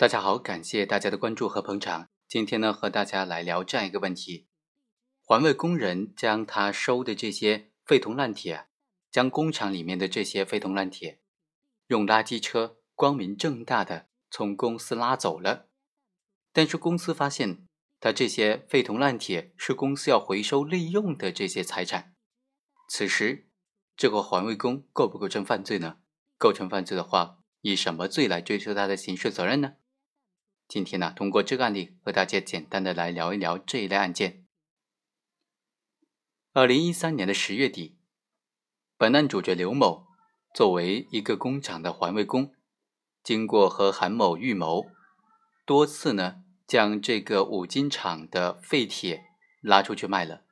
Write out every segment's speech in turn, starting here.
大家好，感谢大家的关注和捧场。今天呢，和大家来聊这样一个问题：环卫工人将他收的这些废铜烂铁，将工厂里面的这些废铜烂铁，用垃圾车光明正大的从公司拉走了。但是公司发现，他这些废铜烂铁是公司要回收利用的这些财产。此时，这个环卫工构不构成犯罪呢？构成犯罪的话，以什么罪来追究他的刑事责任呢？今天呢，通过这个案例和大家简单的来聊一聊这一类案件。二零一三年的十月底，本案主角刘某作为一个工厂的环卫工，经过和韩某预谋，多次呢将这个五金厂的废铁拉出去卖了。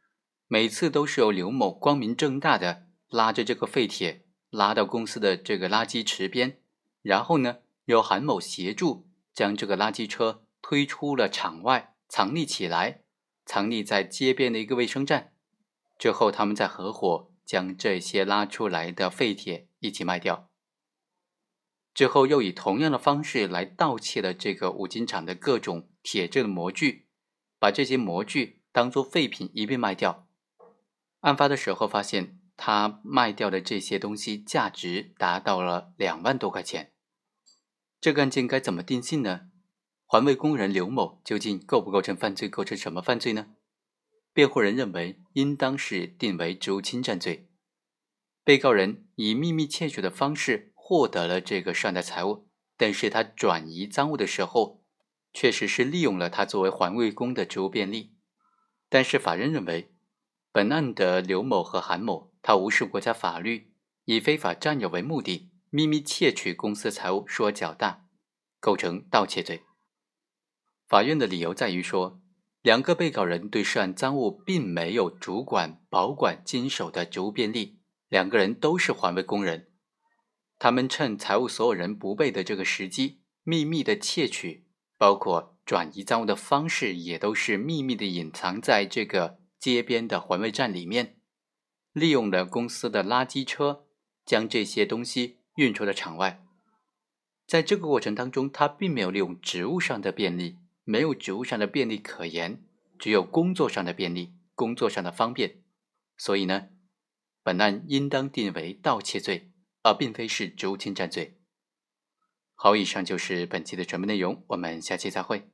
每次都是由刘某光明正大的拉着这个废铁拉到公司的这个垃圾池边，然后呢由韩某协助。将这个垃圾车推出了场外，藏匿起来，藏匿在街边的一个卫生站。之后，他们再合伙将这些拉出来的废铁一起卖掉。之后，又以同样的方式来盗窃了这个五金厂的各种铁制的模具，把这些模具当做废品一并卖掉。案发的时候，发现他卖掉的这些东西价值达到了两万多块钱。这个案件该怎么定性呢？环卫工人刘某究竟构不构成犯罪？构成什么犯罪呢？辩护人认为，应当是定为职务侵占罪。被告人以秘密窃取的方式获得了这个涉案的财物，但是他转移赃物的时候，确实是利用了他作为环卫工的职务便利。但是法院认为，本案的刘某和韩某，他无视国家法律，以非法占有为目的。秘密窃取公司财物数额较大，构成盗窃罪。法院的理由在于说，两个被告人对涉案赃物并没有主管、保管、经手的职务便利，两个人都是环卫工人，他们趁财务所有人不备的这个时机，秘密的窃取，包括转移赃物的方式，也都是秘密的隐藏在这个街边的环卫站里面，利用了公司的垃圾车，将这些东西。运出了场外，在这个过程当中，他并没有利用职务上的便利，没有职务上的便利可言，只有工作上的便利，工作上的方便，所以呢，本案应当定为盗窃罪，而并非是职务侵占罪。好，以上就是本期的全部内容，我们下期再会。